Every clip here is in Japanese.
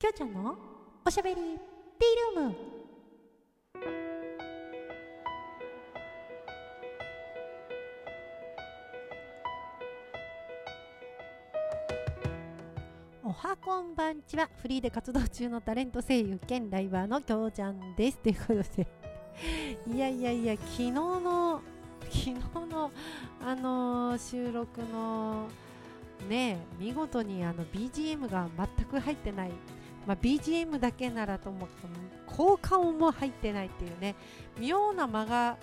きょうちゃんのおしゃべりティールーム。おはこんばんちは。フリーで活動中のタレント声優兼ライバーのきょうちゃんです。ということでいやいやいや昨日の昨日のあのー収録のね見事にあの BGM が全く入ってない、まあ、BGM だけならと思っても効果音も入ってないっていうね妙な間が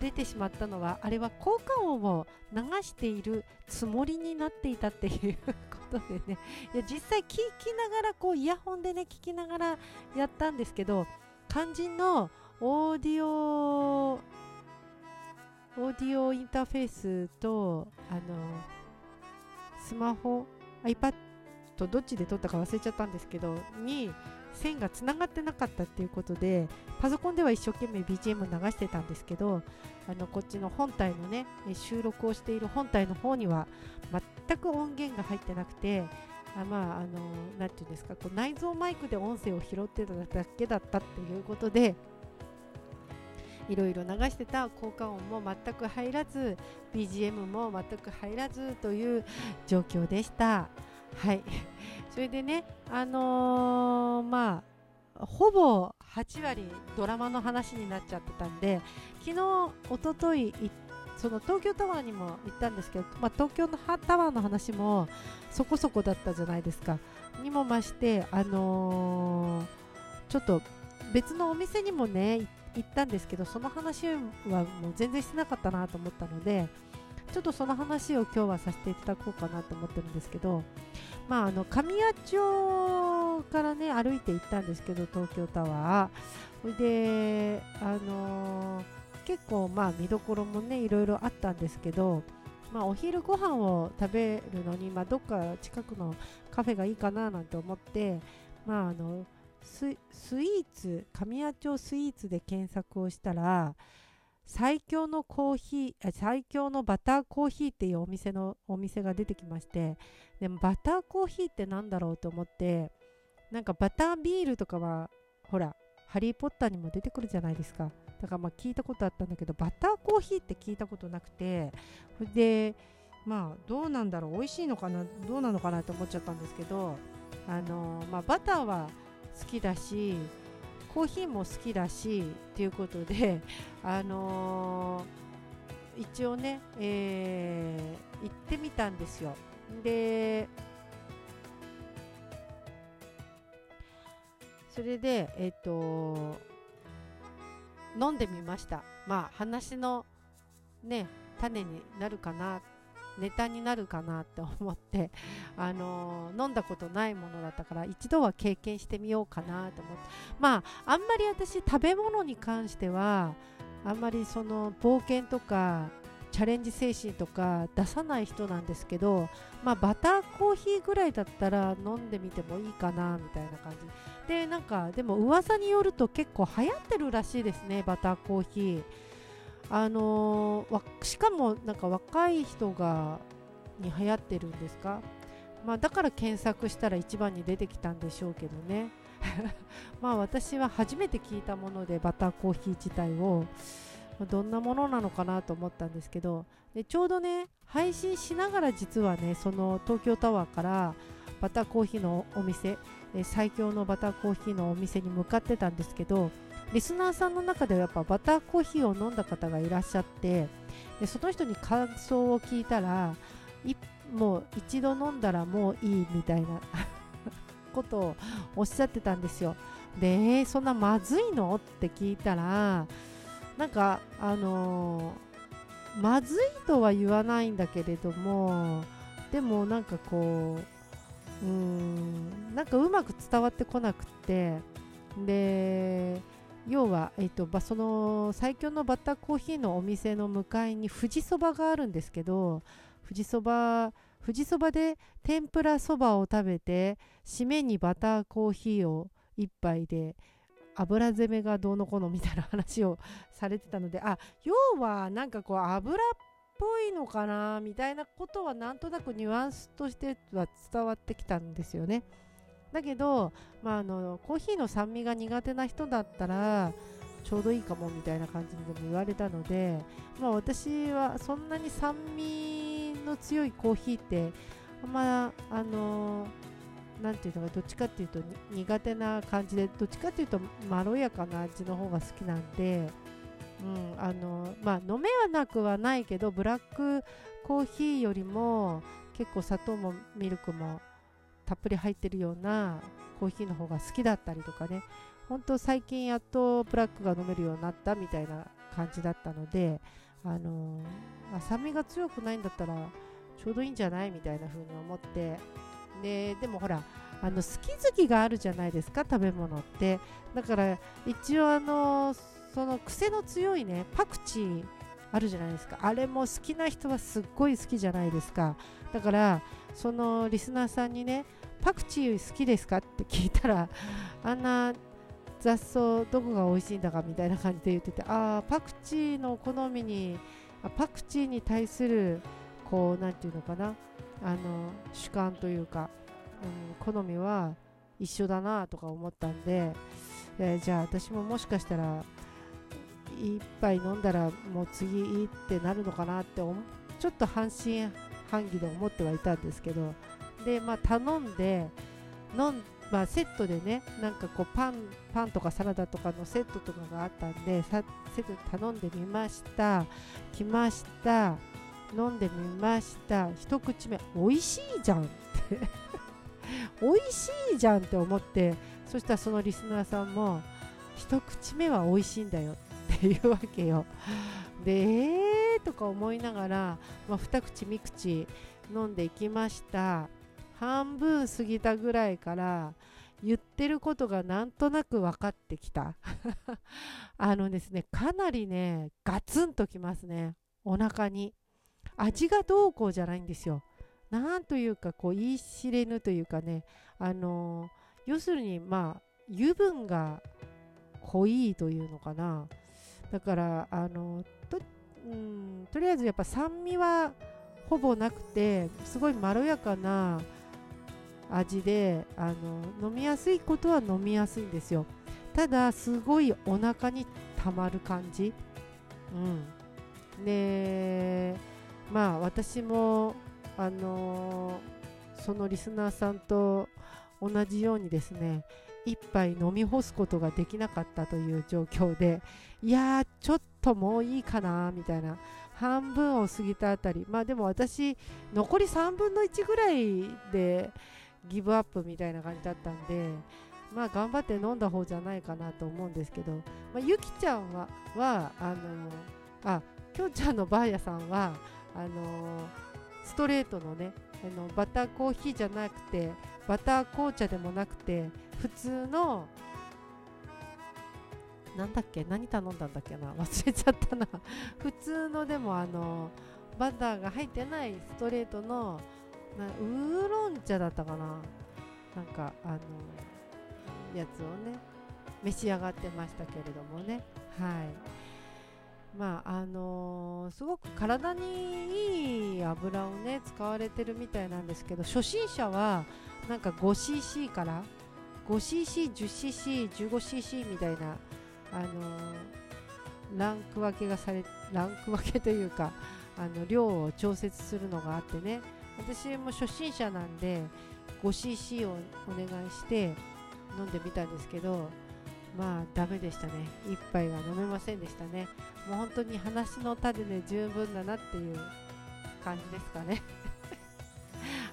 出てしまったのはあれは効果音を流しているつもりになっていたっていうことでね。いや実際聞きながらこうイヤホンでね聞きながらやったんですけど肝心のオーディオオーディオインターフェースとあのスマホ iPad とどっちで撮ったか忘れちゃったんですけどに線がつながってなかったっていうことでパソコンでは一生懸命 BGM 流してたんですけどあのこっちの本体のね収録をしている本体の方には全く音源が入ってなくてあまああのなていうんですかこう内蔵マイクで音声を拾ってただけだったっていうことでいろいろ流してた効果音も全く入らず BGM も全く入らずという状況でした。はい。それでねあのー、まあほぼ8割ドラマの話になっちゃってたんで昨日おとといその東京タワーにも行ったんですけど、まあ、東京のタワーの話もそこそこだったじゃないですか。にも増してあのー、ちょっと別のお店にもね行ったんですけどその話はもう全然してなかったなと思ったのでちょっとその話を今日はさせていただこうかなと思ってるんですけど、まあ、あの神谷町からね歩いて行ったんですけど東京タワー。で、あのー、結構まあ見どころもねいろいろあったんですけど、まあ、お昼ご飯を食べるのに、まあ、どっか近くのカフェがいいかななんて思って、まあ、あのスイーツ神谷町スイーツで検索をしたら最強のコーヒー最強のバターコーヒーっていうお店のお店が出てきましてでもバターコーヒーって何だろうと思ってなんかバタービールとかはほらハリー・ポッターにも出てくるじゃないですか。だからまあ聞いたことあったんだけどバターコーヒーって聞いたことなくてでまあどうなんだろう美味しいのかなどうなのかなと思っちゃったんですけどあのまあ、バターは好きだしコーヒーも好きだしっていうことで、あのー、一応ね、えー、行ってみたんですよ。でそれで、えっ、ー、と飲んでみました。まあ話のね種になるかなネタになるかなって思って、あのー、飲んだことないものだったから一度は経験してみようかなと思って。まああんまり私食べ物に関してはあんまりその冒険とかチャレンジ精神とか出さない人なんですけど、まあ、バターコーヒーぐらいだったら飲んでみてもいいかなみたいな感じ。でなんかでも噂によると結構流行ってるらしいですねバターコーヒー。あのー、しかもなんか若い人がに流行ってるんですか、まあ、だから検索したら一番に出てきたんでしょうけどね。まあ私は初めて聞いたものでバターコーヒー自体をどんなものなのかなと思ったんですけど。でちょうどね配信しながら実はねその東京タワーからバターコーヒーのお店最強のバターコーヒーのお店に向かってたんですけどリスナーさんの中ではやっぱバターコーヒーを飲んだ方がいらっしゃってでその人に感想を聞いたらもう一度飲んだらもういいみたいな ことをおっしゃってたんですよ。で、えー、そんなまずいの？って聞いたらなんかあのー、まずいとは言わないんだけれどもでもなんかこううん。なんかうまく伝わってこなくて。で要は、えーと、その最強のバターコーヒーのお店の向かいに富士そばがあるんですけど富士そば富士そばで天ぷらそばを食べて締めにバターコーヒーを1杯で油攻めがどうのこうのみたいな話をされてたのであ要はなんかこう油っぽいのかな？みたいなことはなんとなくニュアンスとしては伝わってきたんですよね。だけど、まあ、あのコーヒーの酸味が苦手な人だったらちょうどいいかもみたいな感じにでも言われたので、まあ、私はそんなに酸味の強いコーヒーってあんまあのなんていうのかどっちかっていうと苦手な感じでどっちかっていうとまろやかな味の方が好きなんで、うんあのまあ、飲めはなくはないけどブラックコーヒーよりも結構砂糖もミルクもたっぷり入ってるようなコーヒーの方が好きだったりとかね。本当最近やっとブラックが飲めるようになったみたいな感じだったので、あのー、酸味が強くないんだったらちょうどいいんじゃないみたいな風に思って。ででもほらあの好き好きがあるじゃないですか食べ物って。だから一応あのその癖の強いねパクチーあるじゃないですか。あれも好きな人はすっごい好きじゃないですか。だからそのリスナーさんにねパクチー好きですか？って聞いたらあんな雑草どこが美味しいんだかみたいな感じで言っててああパクチーの好みにパクチーに対するこう何て言うのかな。あの主観というか、うん、好みは一緒だなとか思ったんで、えー、じゃあ私ももしかしたら一杯飲んだらもう次いいってなるのかなってちょっと半信半疑で思ってはいたんですけどでまあ頼んで飲んまあ、セットでねなんかこうパンパンとかサラダとかのセットとかがあったんでセットで頼んでみました来ました飲んでみました一口目美味しいじゃんって。美味しいじゃんって思ってそしたらそのリスナーさんも一口目は美味しいんだよっていうわけよ。でえーとか思いながら、まあ、二口三口飲んでいきました。半分過ぎたぐらいから言ってることがなんとなく分かってきた。あのですねかなりねガツンときますね。お腹に。味がどうこうじゃないんですよ。なんというかこう言い知れぬというかね。あのー、要するにまあ油分が濃いというのかな。だからあのと,、うん、とりあえずやっぱ酸味はほぼなくてすごいまろやかな味であの飲みやすいことは飲みやすいんですよ。ただすごいお腹にたまる感じ。うん。でまあ私もあのー、そのリスナーさんと同じようにですね一杯飲み干すことができなかったという状況でいやーちょっともういいかなみたいな。半分を過ぎたあたり。まあでも私残り3分の1ぐらいでギブアップみたいな感じだったんでまあ頑張って飲んだ方じゃないかなと思うんですけど、まあ、ゆきちゃんははあのあきょうちゃんのばあやさんはあのストレートのねあのバターコーヒーじゃなくてバター紅茶でもなくて普通のなんだっけ何頼んだんだっけな 忘れちゃったな。普通のでもあのバターが入ってないストレートのなウーロン茶だったかな。なんかあのやつをね召し上がってましたけれどもね。はい。まああのー、すごく体にいい油をね使われてるみたいなんですけど初心者はなんか 5cc から 5cc、10cc、15cc みたいな、あの、ランク分けがされランク分けというかあの量を調節するのがあってね。私も初心者なんで 5cc をお願いして飲んでみたんですけどまあダメでしたね。1杯は飲めませんでしたね。もう本当に話の種で十分だなっていう感じですかね。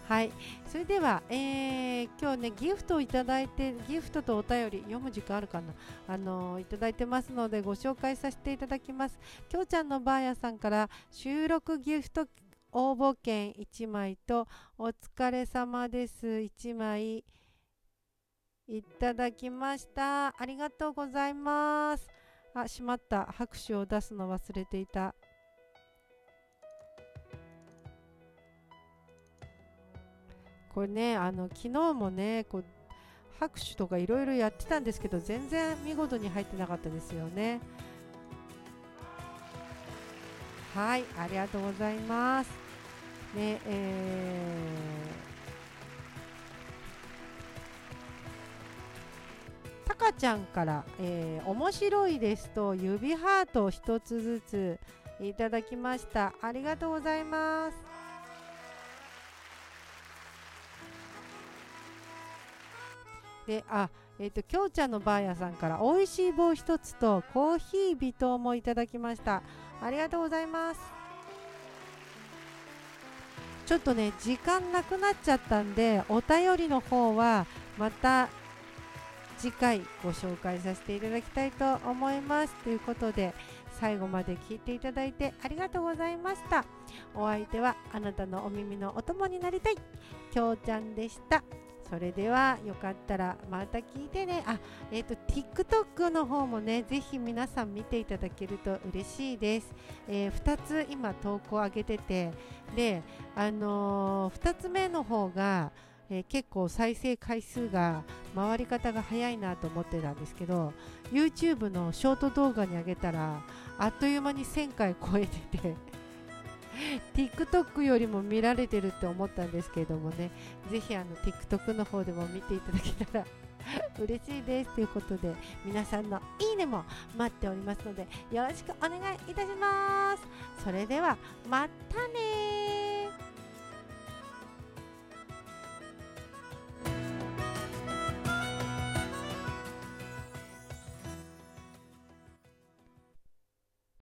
はい。それでは、えー、今日ねギフトをいただいてギフトとお便り読む時間あるかな？あのー、いただいてますのでご紹介させていただきます。きょうちゃんのばあやさんから収録ギフト応募券1枚とお疲れ様です。1枚いただきました。ありがとうございます。あしまった。拍手を出すの忘れていた。これねあの昨日もねこう拍手とかいろいろやってたんですけど全然見事に入ってなかったですよね。はいありがとうございます。ねえー、かちゃんから、えー面白いですと指ハートを1つずついただきました。ありがとうございます。であえっ、ときょうちゃんのばあやさんから美味しい棒1つとコーヒー微糖もいただきました。ありがとうございます。ちょっとね時間なくなっちゃったんでお便りの方はまた次回ご紹介させていただきたいと思います。ということで最後まで聞いていただいてありがとうございました。お相手はあなたのお耳のお供になりたいきょうちゃんでした。それではよかったらまた聞いてね。あえっ、と TikTok の方もねぜひ皆さん見ていただけると嬉しいです、え2つ今投稿上げてて。であの2つ目の方がえー結構再生回数が回り方が早いなと思ってたんですけど YouTube のショート動画に上げたらあっという間に1000回超えてて。TikTok よりも見られてるって思ったんですけれどもね。ぜひあの TikTok の方でも見ていただけたら 嬉しいですということで皆さんのいいねも待っておりますのでよろしくお願いいたします。それではまたね